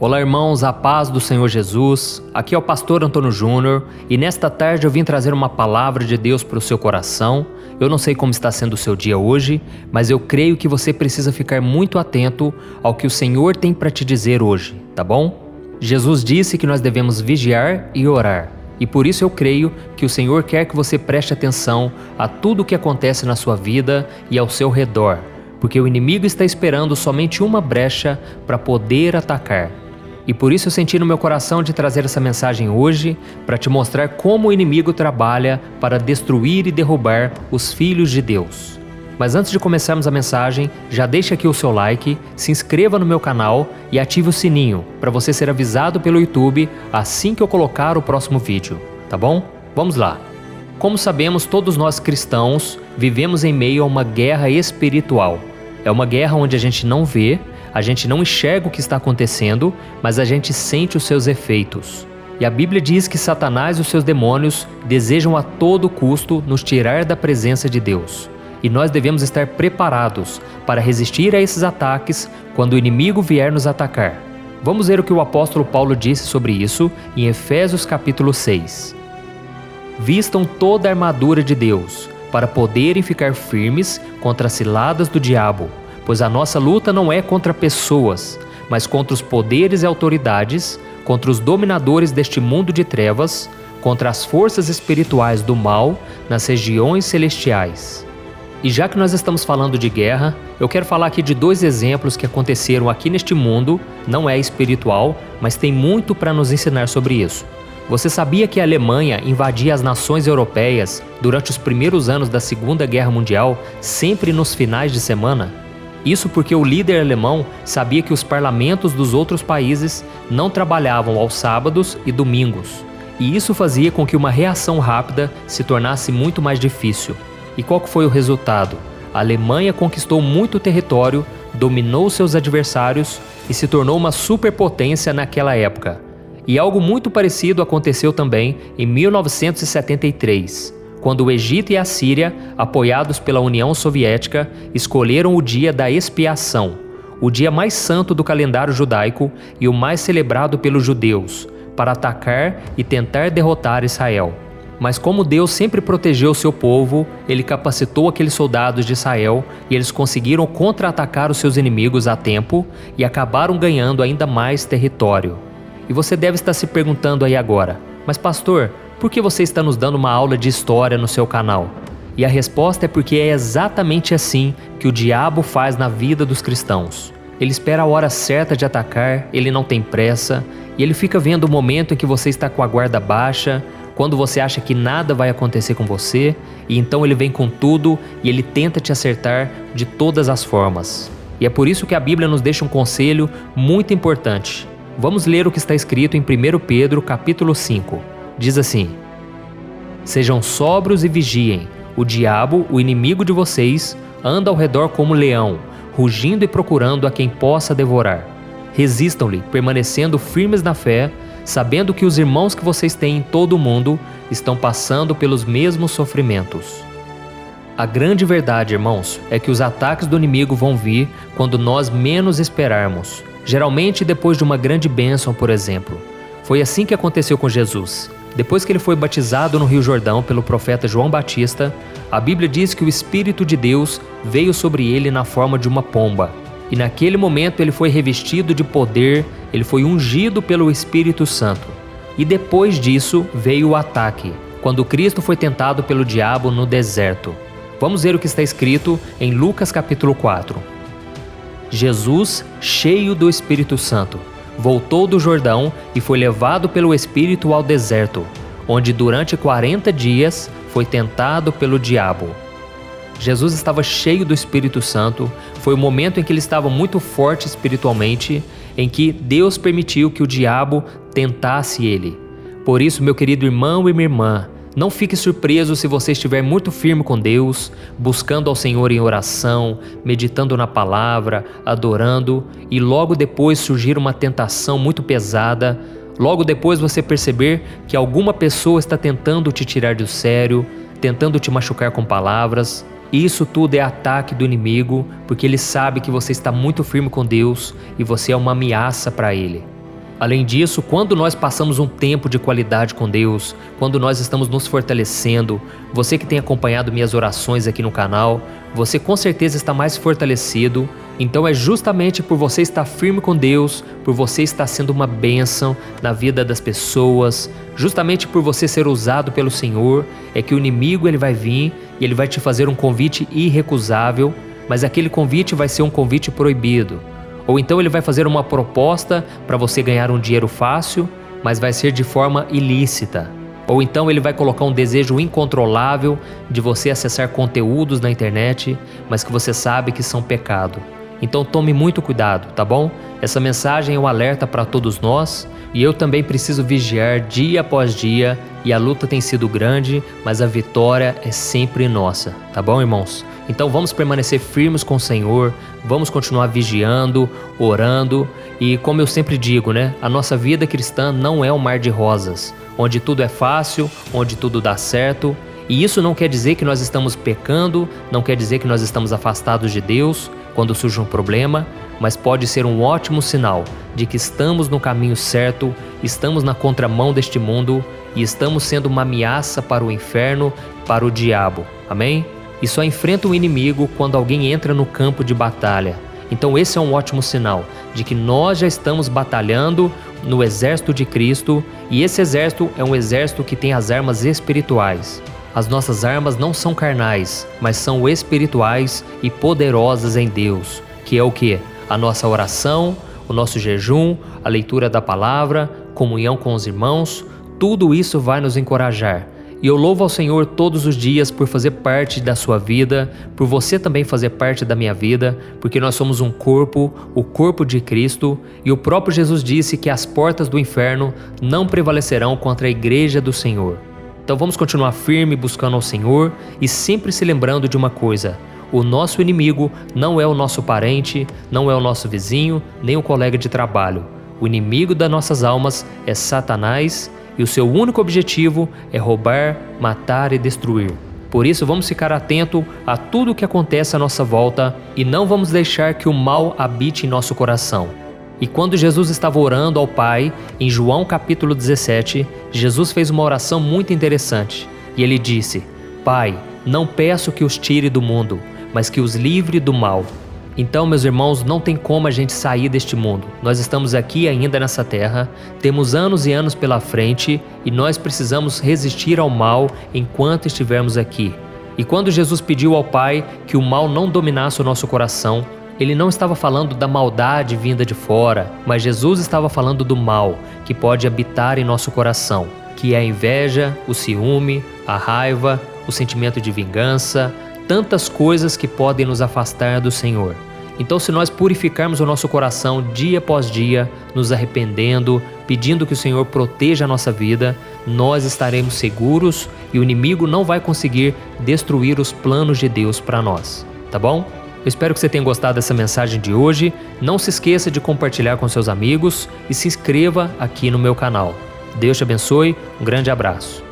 Olá, irmãos, a paz do Senhor Jesus. Aqui é o pastor Antônio Júnior e nesta tarde eu vim trazer uma palavra de Deus para o seu coração. Eu não sei como está sendo o seu dia hoje, mas eu creio que você precisa ficar muito atento ao que o Senhor tem para te dizer hoje, tá bom? Jesus disse que nós devemos vigiar e orar. E por isso eu creio que o Senhor quer que você preste atenção a tudo o que acontece na sua vida e ao seu redor, porque o inimigo está esperando somente uma brecha para poder atacar. E por isso eu senti no meu coração de trazer essa mensagem hoje para te mostrar como o inimigo trabalha para destruir e derrubar os filhos de Deus. Mas antes de começarmos a mensagem, já deixa aqui o seu like, se inscreva no meu canal e ative o sininho para você ser avisado pelo YouTube assim que eu colocar o próximo vídeo, tá bom? Vamos lá. Como sabemos, todos nós cristãos vivemos em meio a uma guerra espiritual. É uma guerra onde a gente não vê, a gente não enxerga o que está acontecendo, mas a gente sente os seus efeitos. E a Bíblia diz que Satanás e os seus demônios desejam a todo custo nos tirar da presença de Deus. E nós devemos estar preparados para resistir a esses ataques quando o inimigo vier nos atacar. Vamos ver o que o apóstolo Paulo disse sobre isso em Efésios capítulo 6. Vistam toda a armadura de Deus, para poderem ficar firmes contra as ciladas do diabo pois a nossa luta não é contra pessoas, mas contra os poderes e autoridades, contra os dominadores deste mundo de trevas, contra as forças espirituais do mal nas regiões celestiais. E já que nós estamos falando de guerra, eu quero falar aqui de dois exemplos que aconteceram aqui neste mundo, não é espiritual, mas tem muito para nos ensinar sobre isso. Você sabia que a Alemanha invadia as nações europeias durante os primeiros anos da Segunda Guerra Mundial, sempre nos finais de semana? Isso porque o líder alemão sabia que os parlamentos dos outros países não trabalhavam aos sábados e domingos, e isso fazia com que uma reação rápida se tornasse muito mais difícil. E qual foi o resultado? A Alemanha conquistou muito território, dominou seus adversários e se tornou uma superpotência naquela época. E algo muito parecido aconteceu também em 1973 quando o Egito e a Síria, apoiados pela União Soviética, escolheram o dia da expiação, o dia mais santo do calendário judaico e o mais celebrado pelos judeus, para atacar e tentar derrotar Israel. Mas como Deus sempre protegeu seu povo, ele capacitou aqueles soldados de Israel e eles conseguiram contra-atacar os seus inimigos a tempo e acabaram ganhando ainda mais território. E você deve estar se perguntando aí agora: "Mas pastor, por que você está nos dando uma aula de história no seu canal? E a resposta é porque é exatamente assim que o diabo faz na vida dos cristãos. Ele espera a hora certa de atacar, ele não tem pressa, e ele fica vendo o momento em que você está com a guarda baixa, quando você acha que nada vai acontecer com você, e então ele vem com tudo e ele tenta te acertar de todas as formas. E é por isso que a Bíblia nos deixa um conselho muito importante. Vamos ler o que está escrito em 1 Pedro, capítulo 5 diz assim: Sejam sóbrios e vigiem. O diabo, o inimigo de vocês, anda ao redor como leão, rugindo e procurando a quem possa devorar. Resistam-lhe, permanecendo firmes na fé, sabendo que os irmãos que vocês têm em todo o mundo estão passando pelos mesmos sofrimentos. A grande verdade, irmãos, é que os ataques do inimigo vão vir quando nós menos esperarmos, geralmente depois de uma grande bênção, por exemplo. Foi assim que aconteceu com Jesus. Depois que ele foi batizado no Rio Jordão pelo profeta João Batista, a Bíblia diz que o Espírito de Deus veio sobre ele na forma de uma pomba. E naquele momento ele foi revestido de poder, ele foi ungido pelo Espírito Santo. E depois disso veio o ataque, quando Cristo foi tentado pelo diabo no deserto. Vamos ver o que está escrito em Lucas capítulo 4. Jesus, cheio do Espírito Santo, voltou do Jordão e foi levado pelo Espírito ao deserto, onde durante 40 dias foi tentado pelo diabo. Jesus estava cheio do Espírito Santo, foi o momento em que ele estava muito forte espiritualmente, em que Deus permitiu que o diabo tentasse ele. Por isso, meu querido irmão e minha irmã, não fique surpreso se você estiver muito firme com Deus, buscando ao Senhor em oração, meditando na palavra, adorando e logo depois surgir uma tentação muito pesada. Logo depois você perceber que alguma pessoa está tentando te tirar do sério, tentando te machucar com palavras. Isso tudo é ataque do inimigo, porque ele sabe que você está muito firme com Deus e você é uma ameaça para ele. Além disso, quando nós passamos um tempo de qualidade com Deus, quando nós estamos nos fortalecendo, você que tem acompanhado minhas orações aqui no canal, você com certeza está mais fortalecido. Então é justamente por você estar firme com Deus, por você estar sendo uma bênção na vida das pessoas, justamente por você ser usado pelo Senhor, é que o inimigo ele vai vir e ele vai te fazer um convite irrecusável, mas aquele convite vai ser um convite proibido. Ou então ele vai fazer uma proposta para você ganhar um dinheiro fácil, mas vai ser de forma ilícita. Ou então ele vai colocar um desejo incontrolável de você acessar conteúdos na internet, mas que você sabe que são pecado. Então tome muito cuidado, tá bom? Essa mensagem é um alerta para todos nós e eu também preciso vigiar dia após dia e a luta tem sido grande, mas a vitória é sempre nossa, tá bom, irmãos? Então vamos permanecer firmes com o Senhor, vamos continuar vigiando, orando e, como eu sempre digo, né, a nossa vida cristã não é um mar de rosas, onde tudo é fácil, onde tudo dá certo. E isso não quer dizer que nós estamos pecando, não quer dizer que nós estamos afastados de Deus quando surge um problema, mas pode ser um ótimo sinal de que estamos no caminho certo, estamos na contramão deste mundo e estamos sendo uma ameaça para o inferno, para o diabo. Amém? e só enfrenta o inimigo quando alguém entra no campo de batalha. Então, esse é um ótimo sinal de que nós já estamos batalhando no exército de Cristo e esse exército é um exército que tem as armas espirituais. As nossas armas não são carnais, mas são espirituais e poderosas em Deus, que é o que? A nossa oração, o nosso jejum, a leitura da palavra, comunhão com os irmãos, tudo isso vai nos encorajar e eu louvo ao Senhor todos os dias por fazer parte da sua vida, por você também fazer parte da minha vida, porque nós somos um corpo, o corpo de Cristo, e o próprio Jesus disse que as portas do inferno não prevalecerão contra a igreja do Senhor. Então vamos continuar firme buscando ao Senhor e sempre se lembrando de uma coisa: o nosso inimigo não é o nosso parente, não é o nosso vizinho, nem o colega de trabalho. O inimigo das nossas almas é Satanás e o seu único objetivo é roubar, matar e destruir. Por isso, vamos ficar atento a tudo o que acontece à nossa volta e não vamos deixar que o mal habite em nosso coração. E quando Jesus estava orando ao Pai, em João capítulo 17, Jesus fez uma oração muito interessante. E ele disse: Pai, não peço que os tire do mundo, mas que os livre do mal. Então, meus irmãos, não tem como a gente sair deste mundo. Nós estamos aqui ainda nessa terra, temos anos e anos pela frente e nós precisamos resistir ao mal enquanto estivermos aqui. E quando Jesus pediu ao Pai que o mal não dominasse o nosso coração, ele não estava falando da maldade vinda de fora, mas Jesus estava falando do mal que pode habitar em nosso coração, que é a inveja, o ciúme, a raiva, o sentimento de vingança, tantas coisas que podem nos afastar do Senhor. Então, se nós purificarmos o nosso coração dia após dia, nos arrependendo, pedindo que o Senhor proteja a nossa vida, nós estaremos seguros e o inimigo não vai conseguir destruir os planos de Deus para nós, tá bom? Eu espero que você tenha gostado dessa mensagem de hoje. Não se esqueça de compartilhar com seus amigos e se inscreva aqui no meu canal. Deus te abençoe, um grande abraço.